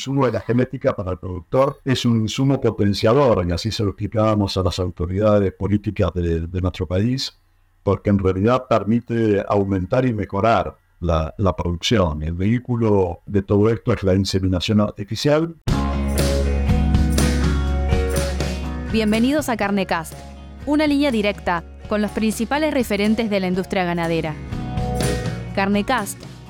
insumo de la genética para el productor es un insumo potenciador, y así se lo explicábamos a las autoridades políticas de, nuestro país, porque en realidad permite aumentar y mejorar la, la producción. El vehículo de todo esto es la inseminación artificial. Bienvenidos a Carnecast, una línea directa con los principales referentes de la industria ganadera. Carnecast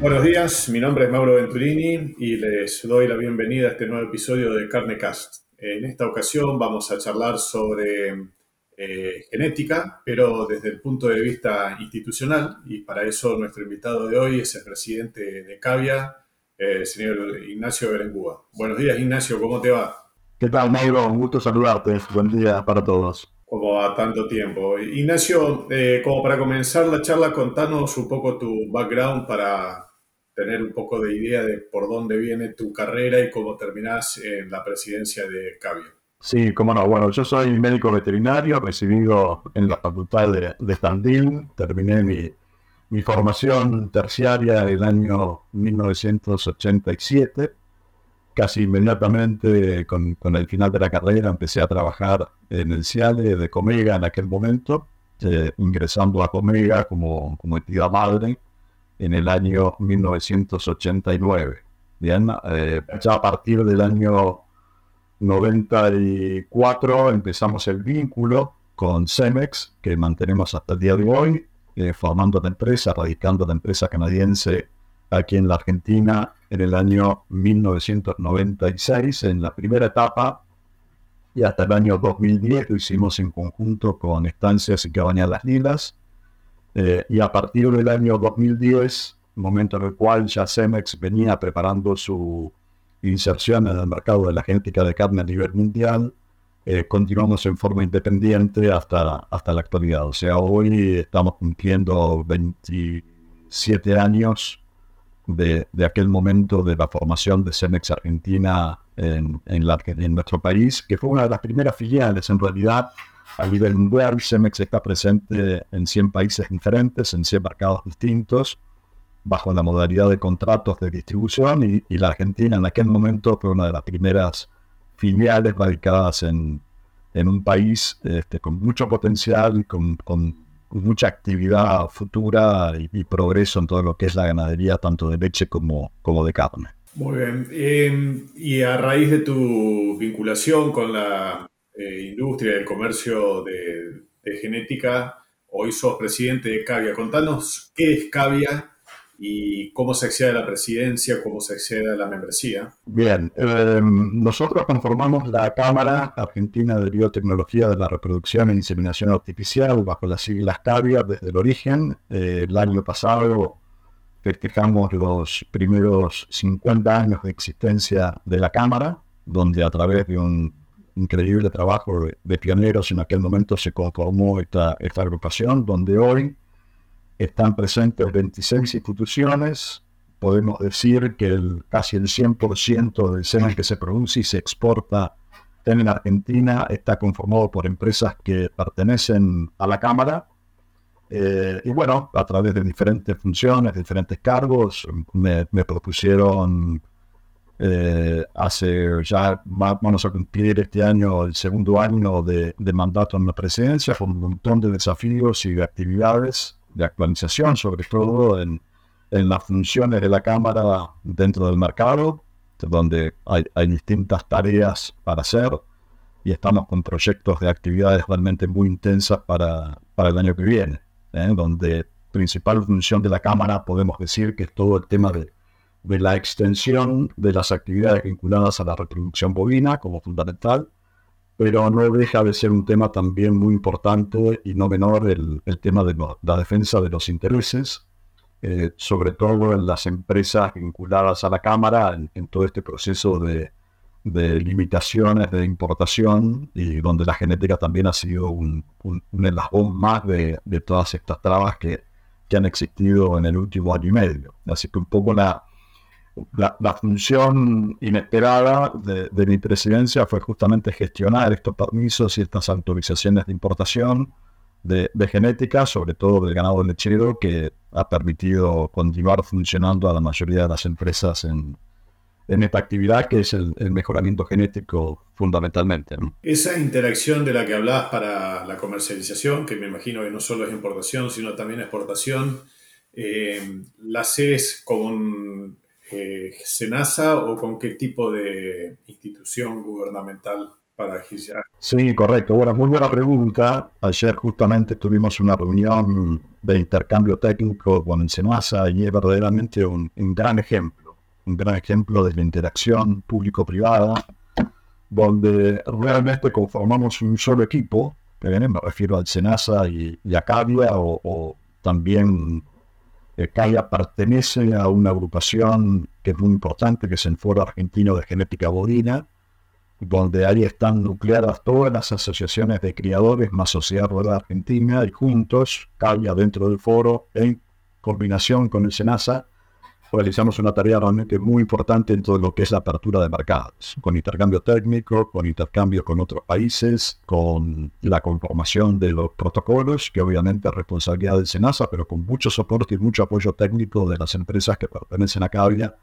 Buenos días, mi nombre es Mauro Venturini y les doy la bienvenida a este nuevo episodio de Carnecast. En esta ocasión vamos a charlar sobre eh, genética, pero desde el punto de vista institucional y para eso nuestro invitado de hoy es el presidente de Cavia, el señor Ignacio Berengúa. Buenos días Ignacio, ¿cómo te va? ¿Qué tal Mauro? Un gusto saludarte. Buen día para todos como a tanto tiempo. Ignacio, eh, como para comenzar la charla, contanos un poco tu background para tener un poco de idea de por dónde viene tu carrera y cómo terminás en la presidencia de Cavio. Sí, cómo no. Bueno, yo soy médico veterinario, recibido en la Facultad de, de Terminé mi, mi formación terciaria en el año 1987. Casi inmediatamente con, con, el final de la carrera empecé a trabajar en el CIALE de Comega en aquel momento, eh, ingresando a Comega como, como entidad madre en el año 1989. Bien, eh, ya a partir del año 94 empezamos el vínculo con Cemex, que mantenemos hasta el día de hoy, eh, formando la empresa, radicando la empresa canadiense aquí en la Argentina en el año 1996, en la primera etapa, y hasta el año 2010 lo hicimos en conjunto con Estancias y Cabañas Las Lilas, eh, y a partir del año 2010, momento en el cual ya Cemex venía preparando su inserción en el mercado de la genética de carne a nivel mundial, eh, continuamos en forma independiente hasta, hasta la actualidad. O sea, hoy estamos cumpliendo 27 años de, de aquel momento de la formación de Cemex Argentina en, en, en nuestro país, que fue una de las primeras filiales en realidad a nivel mundial, Cemex está presente en 100 países diferentes, en 100 mercados distintos, bajo la modalidad de contratos de distribución y, la Argentina en aquel momento fue una de las primeras filiales radicadas en, en un país este, con mucho potencial, con, con mucha actividad futura y, progreso en todo lo que es la ganadería, tanto de leche como, como de carne. Muy bien. Eh, y a raíz de tu vinculación con la eh, industria del comercio de, genética. Hoy sos presidente de Cavia. Contanos qué es Cavia y cómo se accede a la presidencia, cómo se accede a la membresía. Bien, eh, nosotros conformamos la Cámara Argentina de Biotecnología de la Reproducción e Inseminación Artificial bajo las siglas Cavia desde el origen. Eh, el año pasado festejamos los primeros 50 años de existencia de la Cámara, donde a través de un increíble trabajo de pioneros. En aquel momento se conformó esta, esta agrupación, donde hoy están presentes 26 instituciones. Podemos decir que el, casi el 100% del semen que se produce y se exporta en Argentina está conformado por empresas que pertenecen a la Cámara. Eh, y bueno, a través de diferentes funciones, diferentes cargos, me, me propusieron eh, hace ya vamos a cumplir este año el segundo año de, mandato en la presidencia con un montón de desafíos y de actividades de actualización, sobre todo en, en las funciones de la Cámara dentro del mercado, donde hay, hay, distintas tareas para hacer y estamos con proyectos de actividades realmente muy intensas para, para el año que viene, ¿eh? donde principal función de la Cámara podemos decir que es todo el tema de de la extensión de las actividades vinculadas a la reproducción bovina como fundamental, pero no deja de ser un tema también muy importante y no menor el, tema de la defensa de los intereses, eh, sobre todo en las empresas vinculadas a la Cámara, en, todo este proceso de, de limitaciones de importación y donde la genética también ha sido un, un, un más de, de, todas estas trabas que, que, han existido en el último año y medio. Así que un poco la, la, función inesperada de, de, mi presidencia fue justamente gestionar estos permisos y estas autorizaciones de importación de, de genética, sobre todo del ganado lechero, que ha permitido continuar funcionando a la mayoría de las empresas en, en esta actividad que es el, mejoramiento genético fundamentalmente. Esa interacción de la que hablabas para la comercialización, que me imagino que no solo es importación, sino también exportación, eh, ¿la haces con eh, SENASA o con qué tipo de institución gubernamental para agilizar? Sí, correcto. Bueno, muy buena pregunta. Ayer justamente tuvimos una reunión de intercambio técnico con el SENASA y es verdaderamente un gran ejemplo un gran ejemplo de la interacción público-privada, donde realmente conformamos un solo equipo, me refiero al Senasa y, a Cavia, o, también eh, Cavia pertenece a una agrupación que es muy importante, que es el Foro Argentino de Genética Bovina, donde ahí están nucleadas todas las asociaciones de criadores más Sociedad Rural Argentina, y juntos, Cavia dentro del foro, en combinación con el SENASA, realizamos una tarea realmente muy importante en todo lo que es la apertura de mercados, con intercambio técnico, con intercambio con otros países, con la conformación de los protocolos, que obviamente es responsabilidad del SENASA, pero con mucho soporte y mucho apoyo técnico de las empresas que pertenecen a Cavia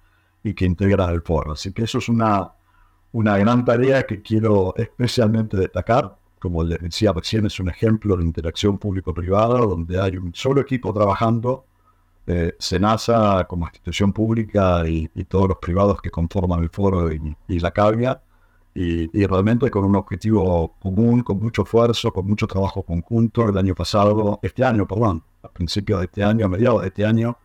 y que integran el foro. Así que eso es una, una gran tarea que quiero especialmente destacar. Como les decía recién, es un ejemplo de interacción público-privada donde hay un solo equipo trabajando eh, como institución pública y, todos los privados que conforman el foro y, la cavia, y, realmente con un objetivo común, con mucho esfuerzo, con mucho trabajo conjunto. El año pasado, este año, perdón, a principios de este año, a mediados de este año,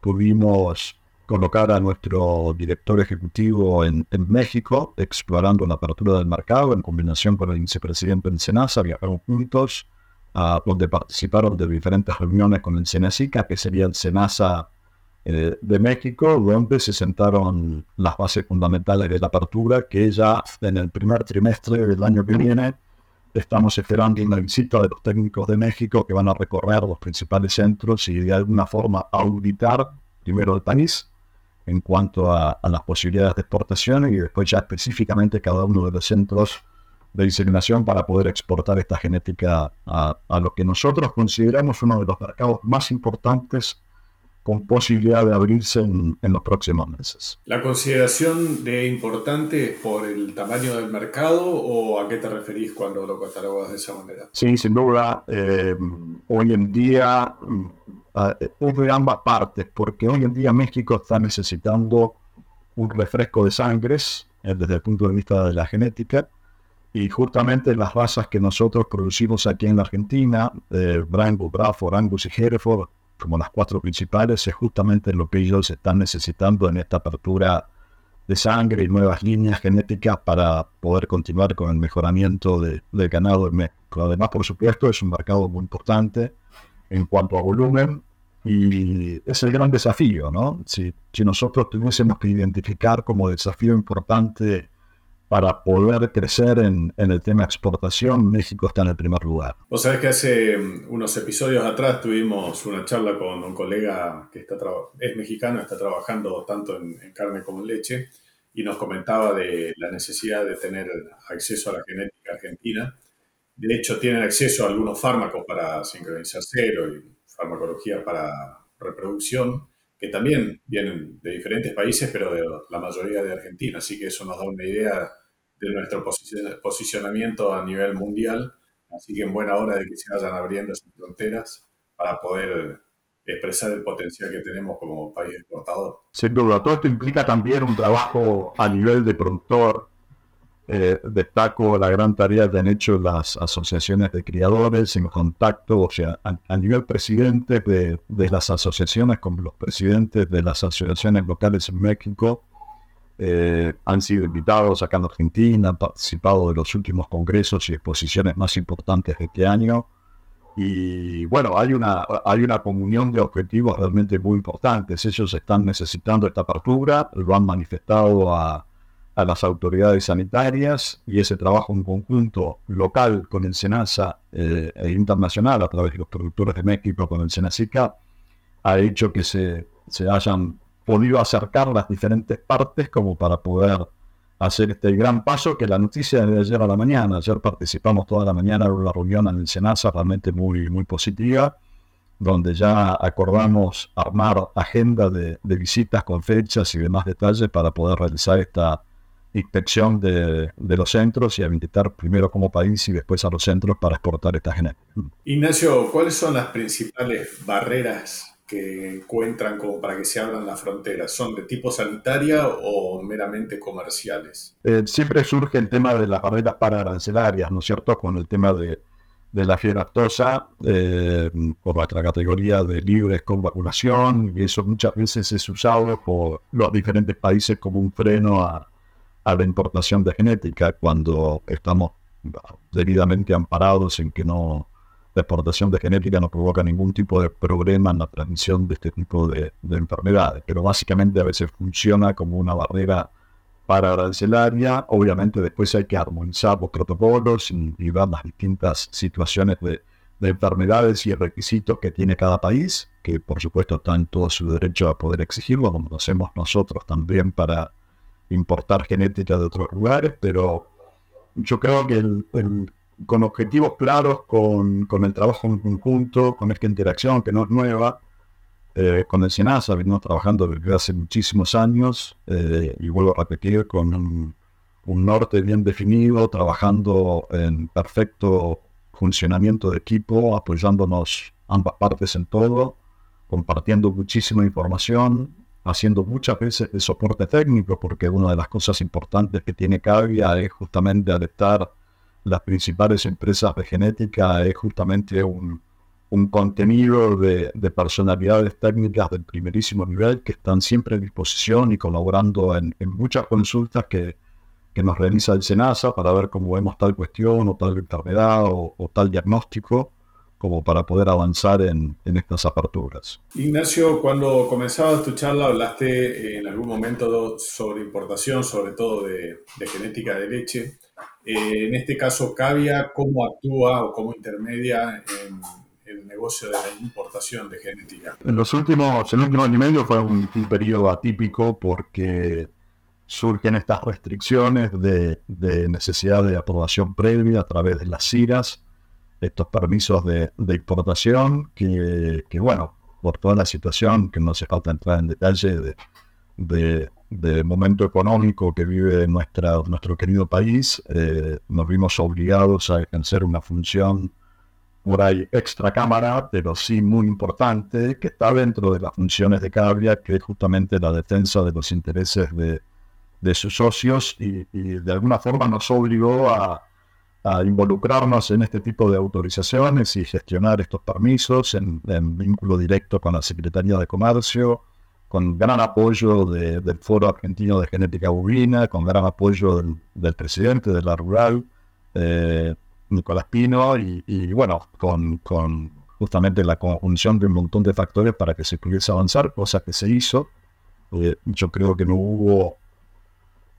pudimos colocar a nuestro director ejecutivo en, en, México, explorando la apertura del mercado en combinación con el vicepresidente del SENASA, viajaron juntos donde participaron de diferentes reuniones con el SENACICA, que sería el SENASA eh, de México, donde se sentaron las bases fundamentales de la apertura, que ya en el primer trimestre del año que viene estamos esperando una visita de los técnicos de México que van a recorrer los principales centros y de alguna forma auditar primero el país en cuanto a, a las posibilidades de exportación y después ya específicamente cada uno de los centros de diseminación para poder exportar esta genética a, lo que nosotros consideramos uno de los mercados más importantes con posibilidad de abrirse en, los próximos meses. ¿La consideración de importante por el tamaño del mercado o a qué te referís cuando lo catalogas de esa manera? Sí, sin duda, eh, hoy en día es de ambas partes, porque hoy en día México está necesitando un refresco de sangres eh, desde el punto de vista de la genética, y justamente las razas que nosotros producimos aquí en la Argentina, eh, Brangus, Braford, Angus y Hereford, como las cuatro principales, es justamente lo que ellos están necesitando en esta apertura de sangre y nuevas líneas genéticas para poder continuar con el mejoramiento de, del ganado en México. Además, por supuesto, es un mercado muy importante en cuanto a volumen y es el gran desafío, ¿no? Si, si nosotros tuviésemos que identificar como desafío importante para poder crecer en, el tema exportación, México está en el primer lugar. Vos sabés que hace mm, unos episodios atrás tuvimos una charla con un colega que está es mexicano, está trabajando tanto en, carne como en leche, y nos comentaba de la necesidad de tener acceso a la genética argentina. De hecho, tienen acceso a algunos fármacos para sincronizar cero y farmacología para reproducción, que también vienen de diferentes países, pero de la mayoría de Argentina. Así que eso nos da una idea de nuestro posicionamiento a nivel mundial. Así que en buena hora de que se vayan abriendo esas fronteras para poder expresar el potencial que tenemos como país exportador. Sin duda, todo esto implica también un trabajo a nivel de productor. Eh, destaco la gran tarea que han hecho las asociaciones de criadores en contacto, o sea, a, nivel presidente de, de, las asociaciones con los presidentes de las asociaciones locales en México, eh, han sido invitados acá en Argentina, han participado de los últimos congresos y exposiciones más importantes de este año. Y bueno, hay una, hay una comunión de objetivos realmente muy importantes. Ellos están necesitando esta apertura, lo han manifestado a, a las autoridades sanitarias y ese trabajo en conjunto local con el SENASA eh, e internacional a través de los productores de México con el SENACICA ha hecho que se, se hayan podido acercar las diferentes partes como para poder hacer este gran paso que la noticia de ayer a la mañana. Ayer participamos toda la mañana en una reunión en el SENASA realmente muy, muy positiva, donde ya acordamos armar agenda de, de visitas con fechas y demás detalles para poder realizar esta inspección de, los centros y habilitar primero como país y después a los centros para exportar esta genética. Ignacio, ¿cuáles son las principales barreras que encuentran como para que se abran las fronteras? ¿Son de tipo sanitaria o meramente comerciales? Eh, siempre surge el tema de las barreras para arancelarias, ¿no es cierto? Con el tema de, la fiebre aftosa, eh, por nuestra categoría de libres con vacunación, y eso muchas veces es usado por los diferentes países como un freno a a la importación de genética cuando estamos debidamente amparados en que no la exportación de genética no provoca ningún tipo de problema en la transmisión de este tipo de, enfermedades, pero básicamente a veces funciona como una barrera para arancelaria. Obviamente después hay que armonizar los protocolos y, y ver las distintas situaciones de, de, enfermedades y requisitos que tiene cada país, que por supuesto está en todo su derecho a poder exigirlo, como lo hacemos nosotros también para importar genética de otros lugares, pero yo creo que con objetivos claros, con, el trabajo en conjunto, con esta interacción que no es nueva, eh, con el SENASA venimos trabajando desde hace muchísimos años eh, y vuelvo a repetir con un, norte bien definido, trabajando en perfecto funcionamiento de equipo, apoyándonos ambas partes en todo, compartiendo muchísima información, haciendo muchas veces de soporte técnico, porque una de las cosas importantes que tiene Cavia es justamente adaptar las principales empresas de genética, es justamente un, contenido de, personalidades técnicas del primerísimo nivel que están siempre a disposición y colaborando en, muchas consultas que, nos realiza el SENASA para ver cómo vemos tal cuestión o tal enfermedad o tal diagnóstico como para poder avanzar en, estas aperturas. Ignacio, cuando comenzabas tu charla hablaste en algún momento sobre importación, sobre todo de, genética de leche. Eh, en este caso, Cavia, ¿cómo actúa o cómo intermedia en el negocio de la importación de genética? En los últimos, en el último año y medio fue un, periodo atípico porque surgen estas restricciones de, de, necesidad de aprobación previa a través de las CIRAS estos permisos de, de importación que, que, bueno, por toda la situación, que no hace falta entrar en detalle de, de, momento económico que vive nuestra, nuestro querido país, eh, nos vimos obligados a ejercer una función por ahí extra cámara, pero sí muy importante, que está dentro de las funciones de Cabria, que es justamente la defensa de los intereses de, de sus socios y, y de alguna forma nos obligó a, a involucrarnos en este tipo de autorizaciones y gestionar estos permisos en, vínculo directo con la Secretaría de Comercio, con gran apoyo del Foro Argentino de Genética Bovina, con gran apoyo del, presidente de la Rural, eh, Nicolás Pino, y, bueno, con, con, justamente la conjunción de un montón de factores para que se pudiese avanzar, cosa que se hizo. Eh, yo creo que no hubo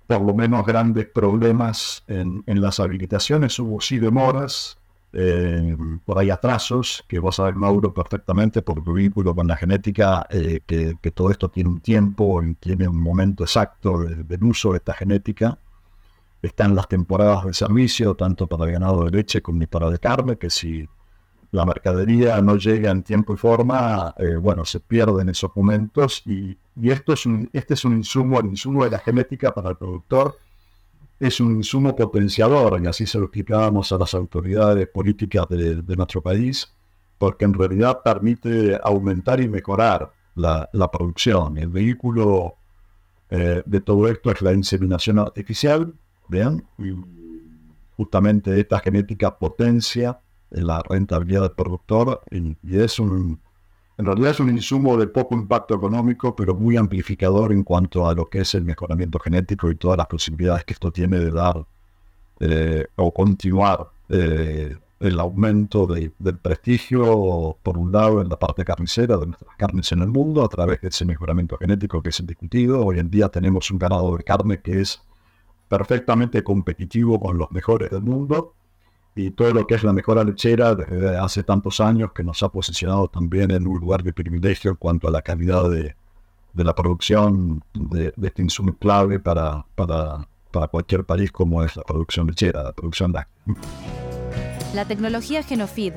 por lo menos grandes problemas en, las habilitaciones, hubo sí demoras, eh, por ahí atrasos, que vos sabés, Mauro, perfectamente por tu vínculo con la genética, eh, que, todo esto tiene un tiempo, tiene un momento exacto del uso de esta genética. Están las temporadas de servicio, tanto para ganado de leche como para de carne, que si la mercadería no llega en tiempo y forma, eh, bueno, se pierden esos momentos y, esto es un, este es un insumo, el insumo de la genética para el productor es un insumo potenciador y así se lo explicábamos a las autoridades políticas de, nuestro país, porque en realidad permite aumentar y mejorar la, producción. El vehículo eh, de todo esto es la inseminación artificial, ¿vean? Y justamente esta genética potencia la rentabilidad del productor y, es un, en realidad es un insumo de poco impacto económico, pero muy amplificador en cuanto a lo que es el mejoramiento genético y todas las posibilidades que esto tiene de dar eh, o continuar eh, el aumento del prestigio, por un lado, en la parte carnicera de nuestras carnes en el mundo, a través de ese mejoramiento genético que es discutido. Hoy en día tenemos un ganado de carne que es perfectamente competitivo con los mejores del mundo y todo lo que es la mejora lechera desde hace tantos años que nos ha posicionado también en un lugar de privilegio en cuanto a la calidad de, la producción de, este insumo clave para, para, para, cualquier país como es la producción lechera, la producción láctea. La tecnología Genofeed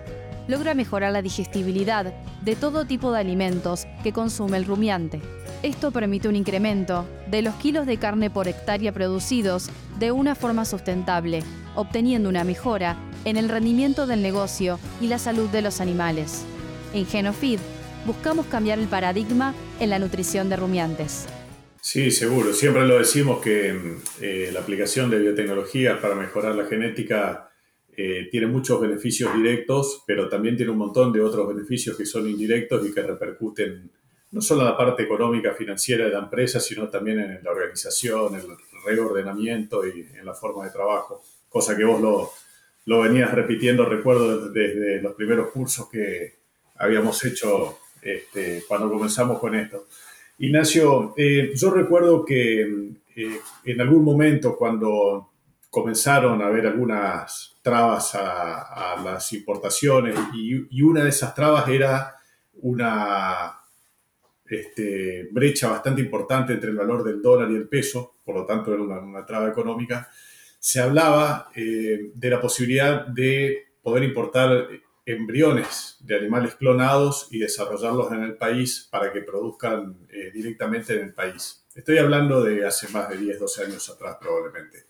logra mejorar la digestibilidad de todo tipo de alimentos que consume el rumiante. Esto permite un incremento de los kilos de carne por hectárea producidos de una forma sustentable, obteniendo una mejora en el rendimiento del negocio y la salud de los animales. En Genofeed buscamos cambiar el paradigma en la nutrición de rumiantes. Sí, seguro. Siempre lo decimos que eh, la aplicación de biotecnologías para mejorar la genética eh, tiene muchos beneficios directos, pero también tiene un montón de otros beneficios que son indirectos y que repercuten no solo en la parte económica, financiera de la empresa, sino también en la organización, el reordenamiento y en la forma de trabajo, cosa que vos lo, lo venías repitiendo, recuerdo desde los primeros cursos que habíamos hecho este, cuando comenzamos con esto. Ignacio, eh, yo recuerdo que eh, en algún momento cuando comenzaron a haber algunas trabas a, las importaciones y, una de esas trabas era una este, brecha bastante importante entre el valor del dólar y el peso, por lo tanto era una, traba económica, se hablaba eh, de la posibilidad de poder importar embriones de animales clonados y desarrollarlos en el país para que produzcan eh, directamente en el país. Estoy hablando de hace más de 10, 12 años atrás probablemente.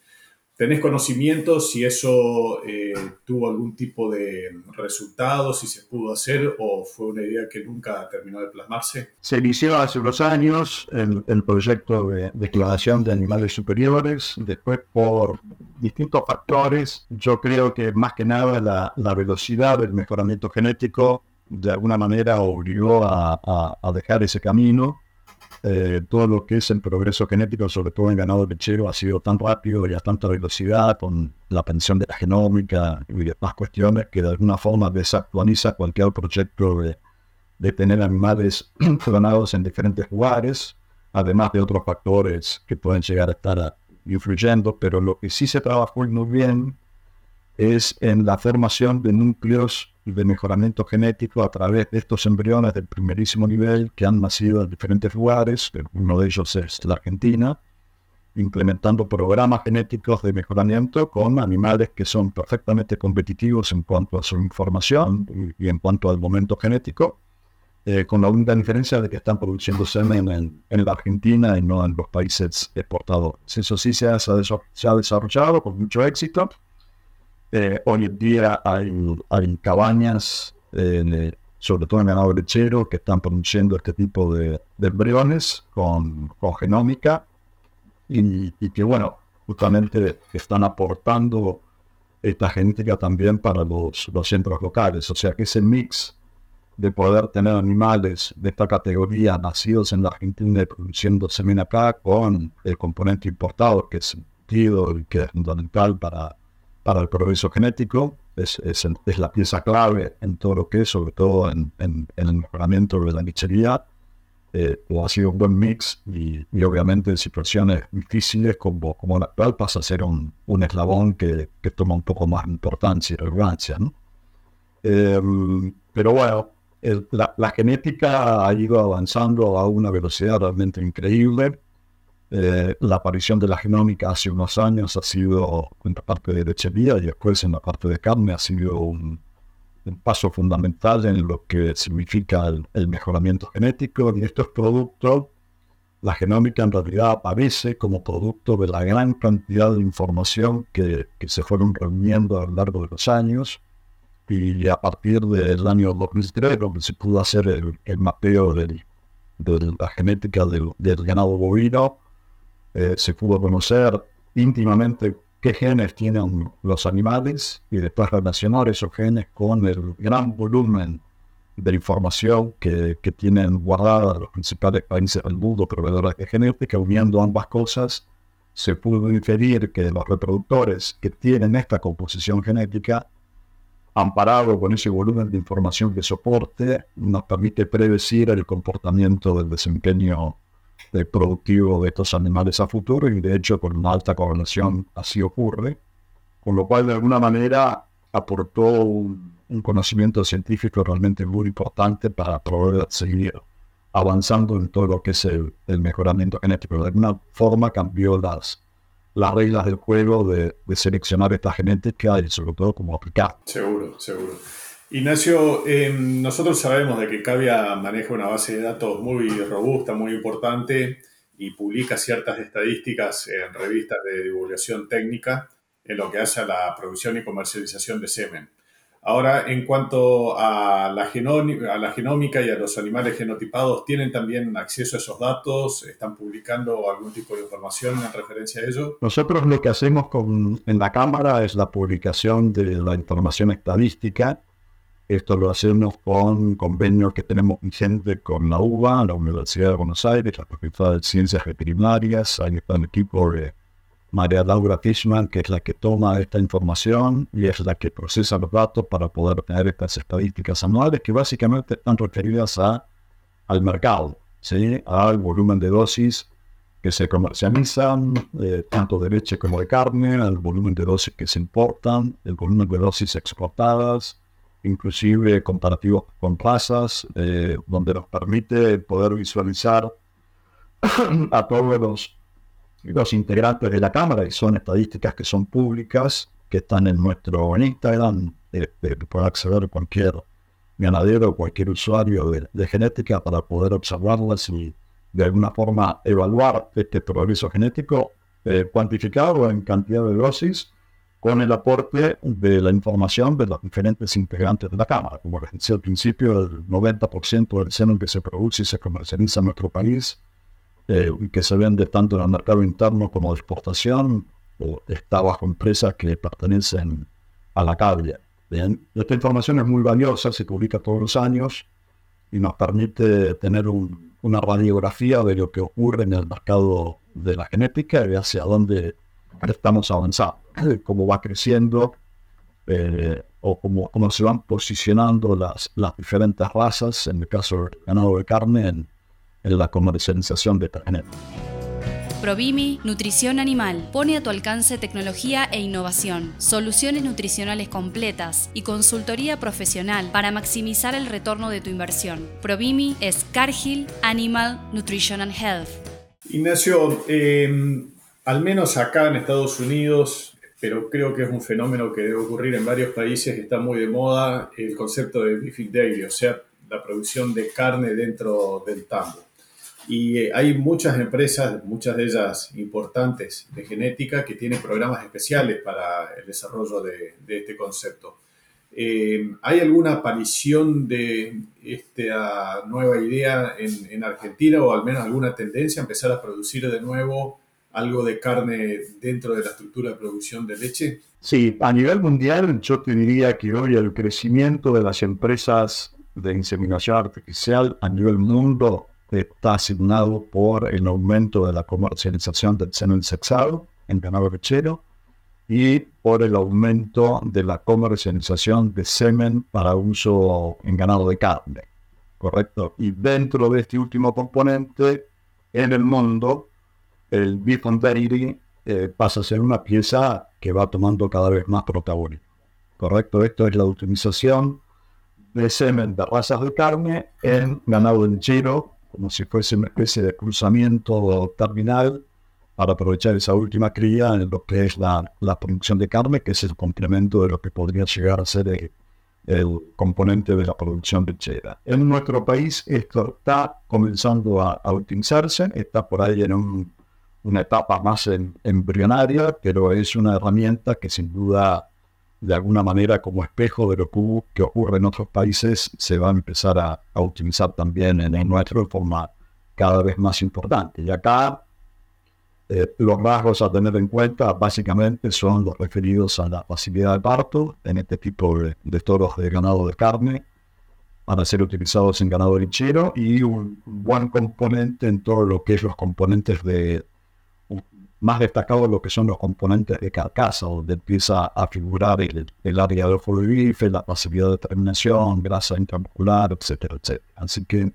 ¿Tenés conocimiento si eso eh, tuvo algún tipo de resultado, si se pudo hacer o fue una idea que nunca terminó de plasmarse? Se inició hace unos años el, el proyecto de declaración de animales superiores. Después, por distintos factores, yo creo que más que nada la, la velocidad del mejoramiento genético de alguna manera obligó a, a dejar ese camino eh, todo lo que es el progreso genético, sobre todo en ganado lechero, ha sido tan rápido y a tanta velocidad con la pensión de la genómica y demás cuestiones que de alguna forma desactualiza cualquier proyecto de, de tener animales clonados en diferentes lugares, además de otros factores que pueden llegar a estar influyendo, pero lo que sí se trabajó muy bien es en la formación de núcleos de mejoramiento genético a través de estos embriones del primerísimo nivel que han nacido en diferentes lugares, uno de ellos es la Argentina, implementando programas genéticos de mejoramiento con animales que son perfectamente competitivos en cuanto a su información y en cuanto al momento genético, eh, con la única diferencia de que están produciendo semen en, la Argentina y no en los países exportadores. Eso sí se ha, se ha desarrollado con mucho éxito eh, hoy en día hay, cabañas, eh, sobre todo en ganado lechero, que están produciendo este tipo de, embriones con, genómica y, que, bueno, justamente están aportando esta genética también para los, los centros locales. O sea que ese mix de poder tener animales de esta categoría nacidos en la Argentina y produciendo semen acá con el componente importado, que es sentido y que es fundamental para para el progreso genético, es, es, la pieza clave en todo lo que es, sobre todo en, el mejoramiento de la lechería, eh, ha sido un buen mix y, obviamente en situaciones difíciles como, como la actual pasa a ser un, un eslabón que, que, toma un poco más importancia y relevancia. ¿no? Em, pero bueno, la, la, genética ha ido avanzando a una velocidad realmente increíble. Eh, la aparición de la genómica hace unos años ha sido en la parte de lechería y después en la parte de carne ha sido un, paso fundamental en lo que significa el, mejoramiento genético y estos productos. La genómica en realidad aparece como producto de la gran cantidad de información que, que se fueron reuniendo a lo largo de los años y a partir del año 2003, donde se pudo hacer el, mapeo de, la genética del, del ganado bovino, eh, se pudo conocer íntimamente qué genes tienen los animales y después relacionar esos genes con el gran volumen de información que, que tienen guardada los principales países del mundo proveedores de genética, uniendo ambas cosas, se pudo inferir que los reproductores que tienen esta composición genética, amparado con ese volumen de información que soporte, nos permite predecir el comportamiento del desempeño productivo de estos animales a futuro y de hecho con una alta correlación así ocurre, con lo cual de alguna manera aportó un, conocimiento científico realmente muy importante para poder seguir avanzando en todo lo que es el, mejoramiento genético. De alguna forma cambió las, las reglas del juego de, seleccionar esta genética y sobre todo cómo aplicar. Seguro, seguro. Ignacio, em, nosotros sabemos de que Cavia maneja una base de datos muy robusta, muy importante y publica ciertas estadísticas en revistas de divulgación técnica en lo que hace a la producción y comercialización de semen. Ahora, en cuanto a la, a la genómica y a los animales genotipados, ¿tienen también acceso a esos datos? ¿Están publicando algún tipo de información en referencia a ello? Nosotros lo que hacemos con, en la Cámara es la publicación de la información estadística. Esto lo hacemos con convenios que tenemos vigente con la UBA, la Universidad de Buenos Aires, la Facultad de Ciencias Veterinarias, ahí está el equipo de María Laura Fishman, que es la que toma esta información y es la que procesa los datos para poder tener estas estadísticas anuales que básicamente están referidas a, al mercado, ¿sí? al volumen de dosis que se comercializan, eh, tanto de leche como de carne, al volumen de dosis que se importan, el volumen de dosis exportadas, inclusive comparativos con razas, eh, donde nos permite poder visualizar a todos los los integrantes de la Cámara, y son estadísticas que son públicas, que están en nuestro Instagram, eh, eh, puede acceder cualquier ganadero cualquier usuario de, genética para poder observarlas y de alguna forma evaluar este progreso genético eh, cuantificado en cantidad de dosis con el aporte de la información de los diferentes integrantes de la Cámara. Como les decía al principio, el 90% del seno que se produce y se comercializa en nuestro país eh, que se vende tanto en el mercado interno como de exportación, o está bajo empresas que pertenecen a la. Bien, esta información es muy valiosa, se publica todos los años y nos permite tener una radiografía de lo que ocurre en el mercado de la genética y hacia dónde estamos avanzando, cómo va creciendo eh, o cómo, cómo, se van posicionando las, las diferentes razas, en el caso del ganado de carne, en, en la comercialización de Tarnet. Provimi Nutrición Animal pone a tu alcance tecnología e innovación, soluciones nutricionales completas y consultoría profesional para maximizar el retorno de tu inversión. Provimi es Cargill Animal Nutrition and Health. Ignacio, em, al menos acá en Estados Unidos, pero creo que es un fenómeno que debe ocurrir en varios países, está muy de moda el concepto de beef daily, o sea, la producción de carne dentro del tambo. Y eh, hay muchas empresas, muchas de ellas importantes de genética, que tienen programas especiales para el desarrollo de, este concepto. Eh, ¿Hay alguna aparición de esta nueva idea en, Argentina o al menos alguna tendencia a empezar a producir de nuevo algo de carne dentro de la estructura de producción de leche? Sí, a nivel mundial yo te diría que hoy el crecimiento de las empresas de inseminación artificial a nivel mundo está asignado por el aumento de la comercialización del seno insexado en ganado lechero y por el aumento de la comercialización de semen para uso en ganado de carne. ¿Correcto? Y dentro de este último componente, en el mundo, el and dairy eh, pasa a ser una pieza que va tomando cada vez más protagonismo. ¿Correcto? Esto es la utilización de semen de razas de carne en ganado lechero como si fuese una especie de cruzamiento terminal para aprovechar esa última cría en lo que es la, la producción de carne, que es el complemento de lo que podría llegar a ser el, componente de la producción lechera. En nuestro país esto está comenzando a, a utilizarse, está por ahí en una etapa más embrionaria, pero es una herramienta que sin duda de alguna manera como espejo de lo que ocurre en otros países, se va a empezar a, utilizar también en, nuestro de forma cada vez más importante. Y acá eh, los rasgos a tener en cuenta básicamente son los referidos a la facilidad de parto en este tipo de, toros de ganado de carne para ser utilizados en ganado lechero y un buen componente en todo lo que es los componentes de más destacado lo que son los componentes de carcasa, donde empieza a figurar el, área del bife, la facilidad de terminación, grasa intramuscular, etcétera, etcétera. Así que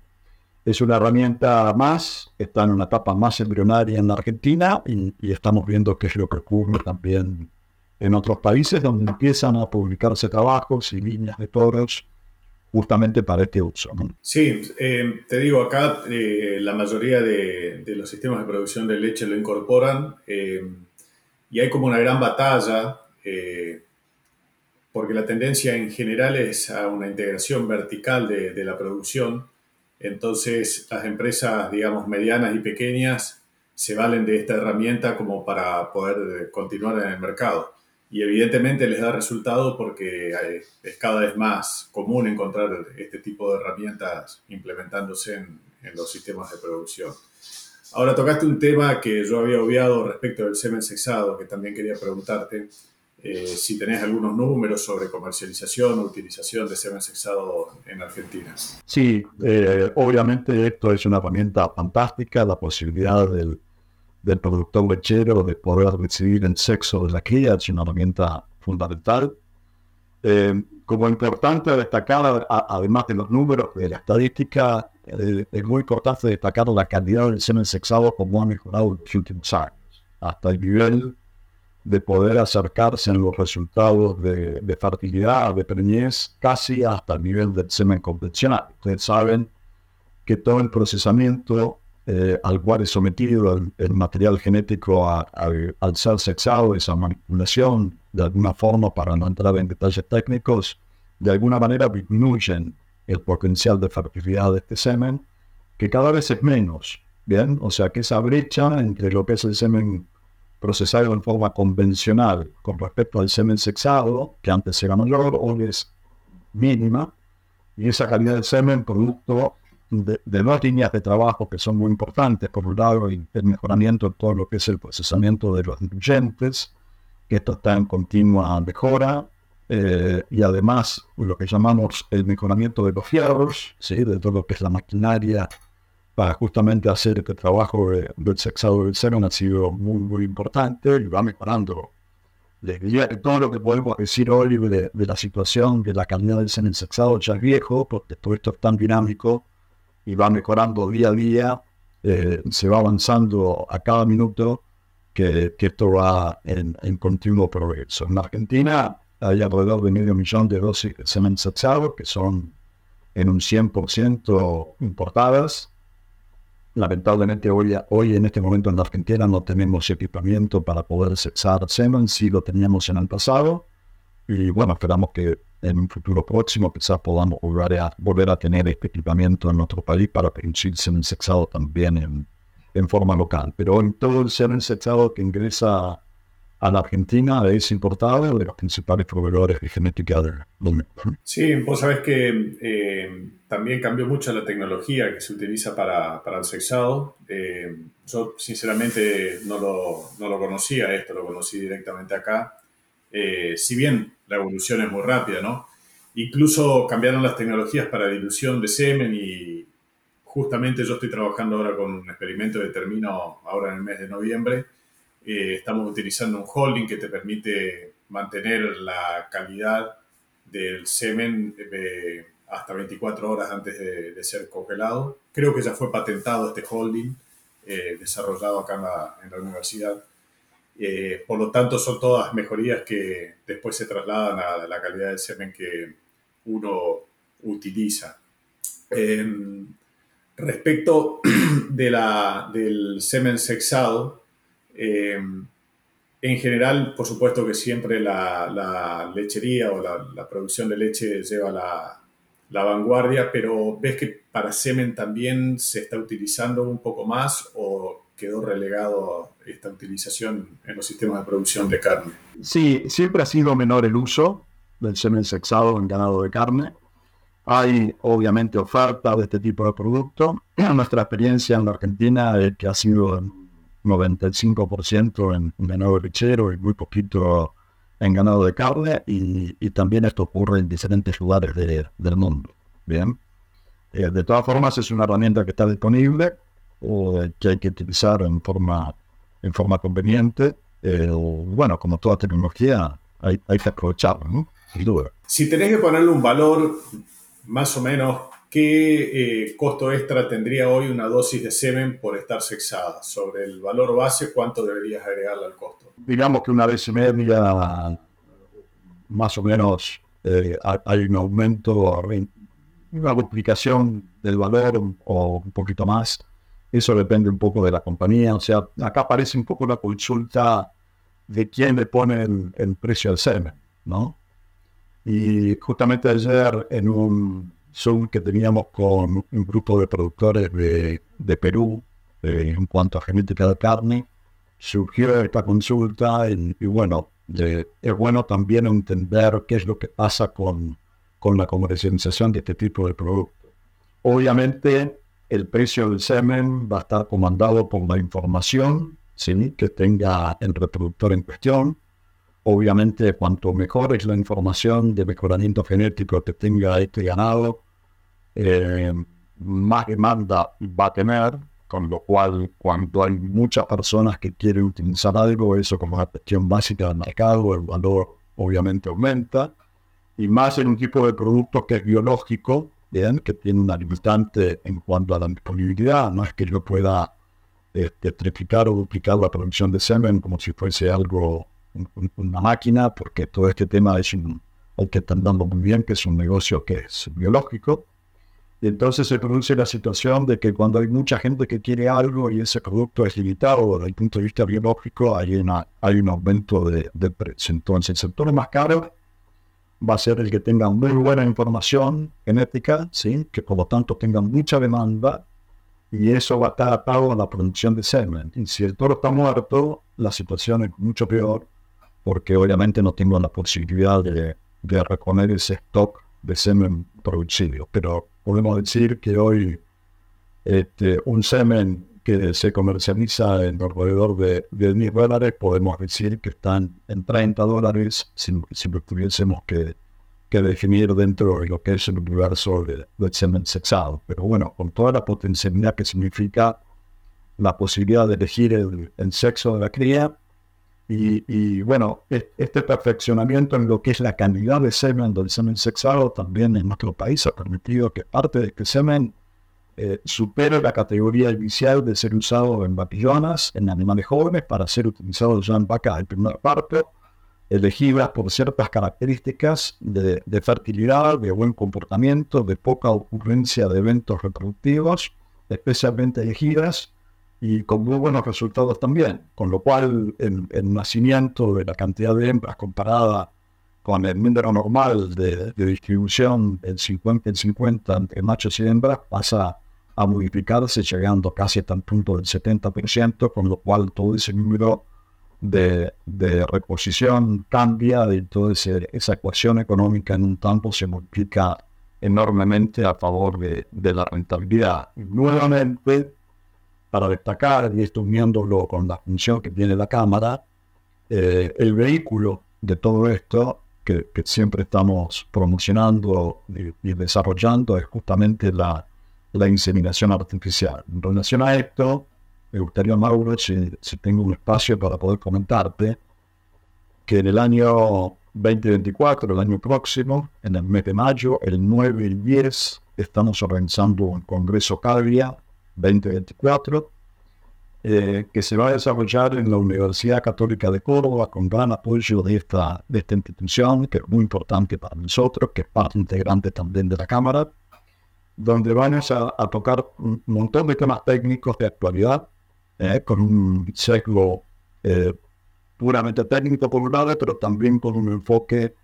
es una herramienta más, está en una etapa más embrionaria en la Argentina y, estamos viendo qué es lo que ocurre también en otros países donde empiezan a publicarse trabajos y líneas de toros justamente para este uso. Sí, eh, te digo, acá eh, la mayoría de, los sistemas de producción de leche lo incorporan eh, y hay como una gran batalla porque la tendencia en general es a una integración vertical de, la producción. Entonces, las empresas, digamos, medianas y pequeñas se valen de esta herramienta como para poder continuar en el mercado. Y evidentemente les da resultado porque es cada vez más común encontrar este tipo de herramientas implementándose en, en los sistemas de producción. Ahora tocaste un tema que yo había obviado respecto del semen sexado, que también quería preguntarte, eh, si tenés algunos números sobre comercialización o utilización de semen sexado en Argentina. Sí, eh, obviamente esto es una herramienta fantástica, la posibilidad del, del productor lechero de poder decidir el sexo de la cría es una herramienta fundamental. Eh, como importante destacar, además de los números de la estadística, es muy importante destacar la calidad del semen sexado como ha mejorado en los últimos años, hasta el nivel de poder acercarse en los resultados de, fertilidad, de preñez, casi hasta el nivel del semen convencional. Ustedes saben que todo el procesamiento eh, al cual es sometido el, material genético al ser sexado, esa manipulación, de alguna forma, para no entrar en detalles técnicos, de alguna manera disminuyen el potencial de fertilidad de este semen, que cada vez es menos. Bien, o sea que esa brecha entre lo que es el semen procesado en forma convencional con respecto al semen sexado, que antes era mayor, hoy es mínima, y esa calidad del semen producto de, dos líneas de trabajo que son muy importantes, por un lado el, mejoramiento de todo lo que es el procesamiento de los nutrientes, que esto está en continua mejora, eh, y además lo que llamamos el mejoramiento de los fierros, ¿sí? de todo lo que es la maquinaria para justamente hacer este trabajo del sexado del semen ha sido muy, muy importante y va mejorando. todo lo que podemos decir hoy de, la situación de la calidad del semen sexado ya es viejo, porque todo esto es tan dinámico y va mejorando día a día, eh, se va avanzando a cada minuto que, que esto va en, en, continuo progreso. En Argentina hay alrededor de medio millón de dosis de semen sexado que son en un 100% importadas Lamentablemente hoy, hoy en este momento en la Argentina no tenemos equipamiento para poder cesar semen, sí lo teníamos en el pasado. Y bueno, esperamos que en un futuro próximo quizás podamos volver a, volver a tener este equipamiento en nuestro país para producir semen sexado también en, en forma local. Pero en todo el semen sexado que ingresa a la Argentina es importado de los principales proveedores de genética del mundo. Sí, vos sabés que eh, también cambió mucho la tecnología que se utiliza para, para el sexado. Eh, yo sinceramente no lo, no lo, conocía esto, lo conocí directamente acá. Eh, si bien la evolución es muy rápida, ¿no? Incluso cambiaron las tecnologías para dilución de semen y justamente yo estoy trabajando ahora con un experimento que termino ahora en el mes de noviembre eh, estamos utilizando un holding que te permite mantener la calidad del semen eh, hasta 24 horas antes de, ser congelado. Creo que ya fue patentado este holding, eh, desarrollado acá en la, universidad. Por lo tanto, son todas mejorías que después se trasladan a la calidad del semen que uno utiliza. Em, respecto de la, del semen sexado, eh, en general, por supuesto que siempre la, lechería o la, producción de leche lleva la, vanguardia, pero ¿ves que para semen también se está utilizando un poco más o quedó relegado esta utilización en los sistemas de producción de carne? Sí, siempre ha sido menor el uso del semen sexado en ganado de carne. Hay obviamente oferta de este tipo de producto. Nuestra experiencia en la Argentina es que ha sido 95% en, ganado lechero y muy poquito en ganado de carne y, también esto ocurre en diferentes lugares del mundo. Bien, eh, de todas formas es una herramienta que está disponible o que hay que utilizar en forma, en forma conveniente. Eh, bueno, como toda tecnología, hay, hay que aprovecharla, ¿no? Si tenés que ponerle un valor más o menos ¿qué eh, costo extra tendría hoy una dosis de semen por estar sexada? Sobre el valor base, ¿cuánto deberías agregarle al costo? Digamos que una vez y media, más o menos, eh, hay un aumento, una duplicación del valor o un poquito más. Eso depende un poco de la compañía. O sea, acá aparece un poco la consulta de quién le pone el, precio al semen, ¿no? Y justamente ayer en un Zoom que teníamos con un grupo de productores de, de Perú en cuanto a genética de carne, surgió esta consulta y, bueno, es bueno también entender qué es lo que pasa con, con la comercialización de este tipo de productos. Obviamente, el precio del semen va a estar comandado por la información que tenga el reproductor en cuestión. Obviamente, cuanto mejor es la información de mejoramiento genético que tenga este ganado, eh, más demanda va a tener, con lo cual cuando hay muchas personas que quieren utilizar algo, eso como una cuestión básica del mercado, el valor obviamente aumenta, y más en un tipo de producto que es biológico, ¿bien? que tiene una limitante en cuanto a la disponibilidad, no es que yo pueda este, triplicar o duplicar la producción de semen como si fuese algo, una máquina, porque todo este tema es un, hay que estar dando muy bien, que es un negocio que es biológico. Entonces se produce la situación de que cuando hay mucha gente que quiere algo y ese producto es limitado desde el punto de vista biológico, hay, una, hay un aumento de, de precio. Entonces el sector más caro va a ser el que tenga muy buena información genética, ¿sí? que por lo tanto tenga mucha demanda y eso va a estar atado a la producción de semen. Y si el toro está muerto, la situación es mucho peor, porque obviamente no tengo la posibilidad de, de reponer ese stock de semen producido. Pero podemos decir que hoy este, un semen que se comercializa en alrededor de, de 10 dólares, podemos decir que están en 30 dólares si, si lo tuviésemos que que definir dentro de lo que es el universo del semen sexado. Pero bueno, con toda la potencialidad que significa la posibilidad de elegir el, sexo de la cría y, bueno, este perfeccionamiento en lo que es la calidad de semen del semen sexado también en nuestro país ha permitido que parte de este semen eh, supere la categoría inicial de ser usado en vaquillonas, en animales jóvenes, para ser utilizado ya en vacas de primer parto elegidas por ciertas características de, fertilidad, de buen comportamiento, de poca ocurrencia de eventos reproductivos, especialmente elegidas y con muy buenos resultados también, con lo cual el, nacimiento de la cantidad de hembras comparada con el número normal de, distribución en 50 en 50 entre machos y hembras pasa a modificarse llegando casi hasta el punto del 70%, con lo cual todo ese número de, reposición cambia y toda esa ecuación económica en un campo se multiplica enormemente a favor de, la rentabilidad. Nuevamente, para destacar, y esto uniéndolo con la función que tiene la Cámara, eh, el vehículo de todo esto que, siempre estamos promocionando y, desarrollando es justamente la, la inseminación artificial. En relación a esto, me gustaría, Mauro, si, tengo un espacio para poder comentarte, que en el año 2024, el año próximo, en el mes de mayo, el 9 y el 10, estamos organizando un Congreso Cavia 2024, eh, que se va a desarrollar en la Universidad Católica de Córdoba con gran apoyo de esta, de esta institución, que es muy importante para nosotros, que es parte integrante también de la Cámara, donde vamos a, a tocar un montón de temas técnicos de actualidad, eh, con un sesgo eh, puramente técnico por un lado, pero también con un enfoque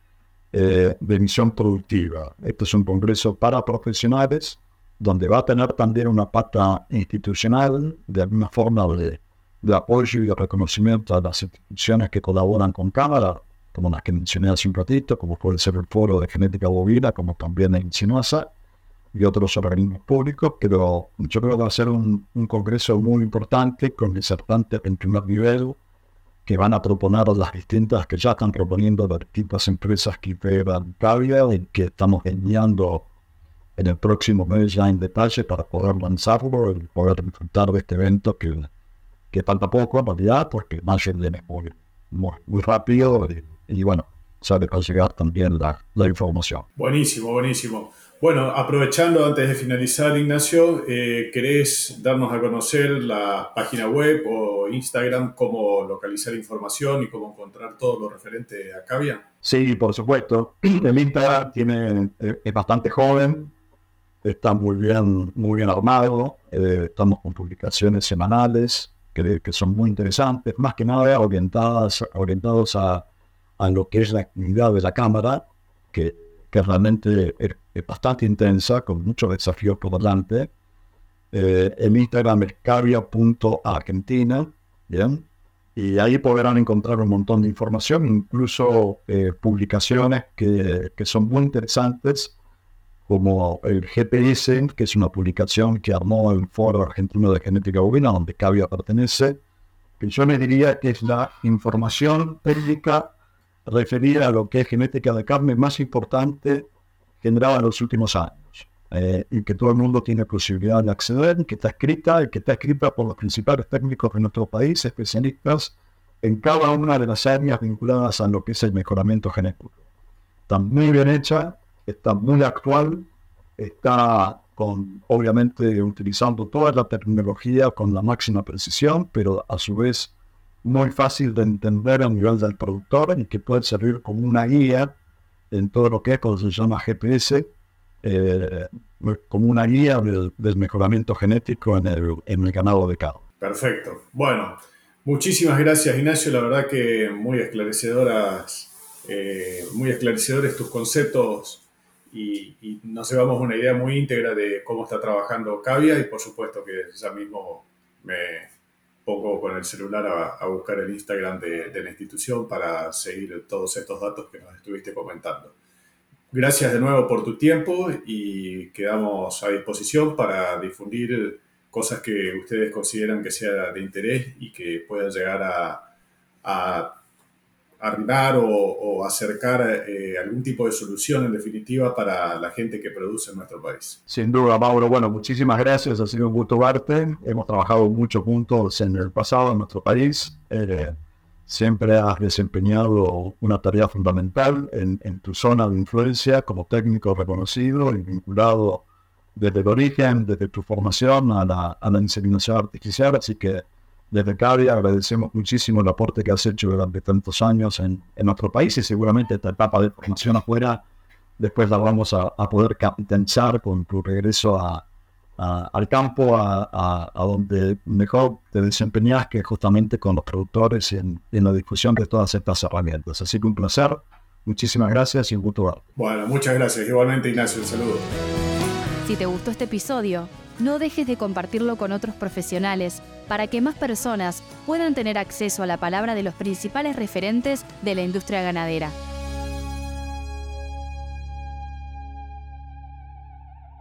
eh, de misión productiva. Este es un congreso para profesionales, donde va a tener también una pata institucional, de alguna forma de, de apoyo y de reconocimiento a las instituciones que colaboran con Cámara, como las que mencioné hace un ratito, como puede ser el Foro de Genética Bovina, como también en Sinuasa, y otros organismos públicos, pero yo creo que va a ser un, congreso muy importante con disertantes en primer nivel que van a proponer las distintas, que ya están proponiendo las distintas empresas que integran Caviar y que estamos enviando en el próximo mes ya en detalle para poder lanzarlo y poder disfrutar de este evento que, que falta poco en realidad, porque más viene muy, muy, muy rápido y, y bueno, ya les va a llegar también la, la información. Buenísimo, buenísimo. Bueno, aprovechando antes de finalizar, Ignacio, eh, ¿querés darnos a conocer la página web o Instagram, cómo localizar información y cómo encontrar todo lo referente a Cavia? Sí, por supuesto. El Instagram tiene, eh, es bastante joven, está muy bien, muy bien armado, eh, estamos con publicaciones semanales que, que, son muy interesantes, más que nada orientadas, orientados a, a lo que es la actividad de la cámara, que, que realmente es bastante intensa, con muchos desafíos por delante. Eh, en Instagram es cavia.argentina, ¿bien? Y ahí podrán encontrar un montón de información, incluso eh, publicaciones que, que, son muy interesantes, como el GPS, que es una publicación que armó el Foro Argentino de Genética Bovina, donde Cavia pertenece, que yo me diría que es la información técnica referida a lo que es genética de carne más importante generada en los últimos años eh, y que todo el mundo tiene posibilidad de acceder, que está escrita y que está escrita por los principales técnicos de nuestro país, especialistas en cada una de las áreas vinculadas a lo que es el mejoramiento genético. Está muy bien hecha, está muy actual, está con, obviamente, utilizando toda la tecnología con la máxima precisión, pero a su vez muy fácil de entender a nivel del productor y que puede servir como una guía en todo lo que es, se llama GPS, eh, como una guía del, mejoramiento genético en el, en el ganado de carne. Perfecto. Bueno, muchísimas gracias Ignacio, la verdad que muy esclarecedoras, eh, muy esclarecedores tus conceptos y, y, nos llevamos una idea muy íntegra de cómo está trabajando Cavia y por supuesto que ya mismo me pongo con el celular a, buscar el Instagram de, la institución para seguir todos estos datos que nos estuviste comentando. Gracias de nuevo por tu tiempo y quedamos a disposición para difundir cosas que ustedes consideran que sea de interés y que puedan llegar a, a arribar o, acercar eh, algún tipo de solución en definitiva para la gente que produce en nuestro país. Sin duda, Mauro. Bueno, muchísimas gracias. Ha sido un gusto verte. Hemos trabajado mucho juntos en el pasado en nuestro país. Eh, siempre has desempeñado una tarea fundamental en, en, tu zona de influencia como técnico reconocido y vinculado desde el origen, desde tu formación a la, a la inseminación artificial. Así que desde Cavia agradecemos muchísimo el aporte que has hecho durante tantos años en, en nuestro país y seguramente esta etapa de formación afuera después la vamos a, a poder capitalizar con tu regreso a, a, al campo, a, donde mejor te desempeñas que justamente con los productores en, en, la discusión de todas estas herramientas. Así que un placer, muchísimas gracias y un gusto Bueno, muchas gracias. Igualmente Ignacio, un saludo. Si te gustó este episodio, no dejes de compartirlo con otros profesionales para que más personas puedan tener acceso a la palabra de los principales referentes de la industria ganadera.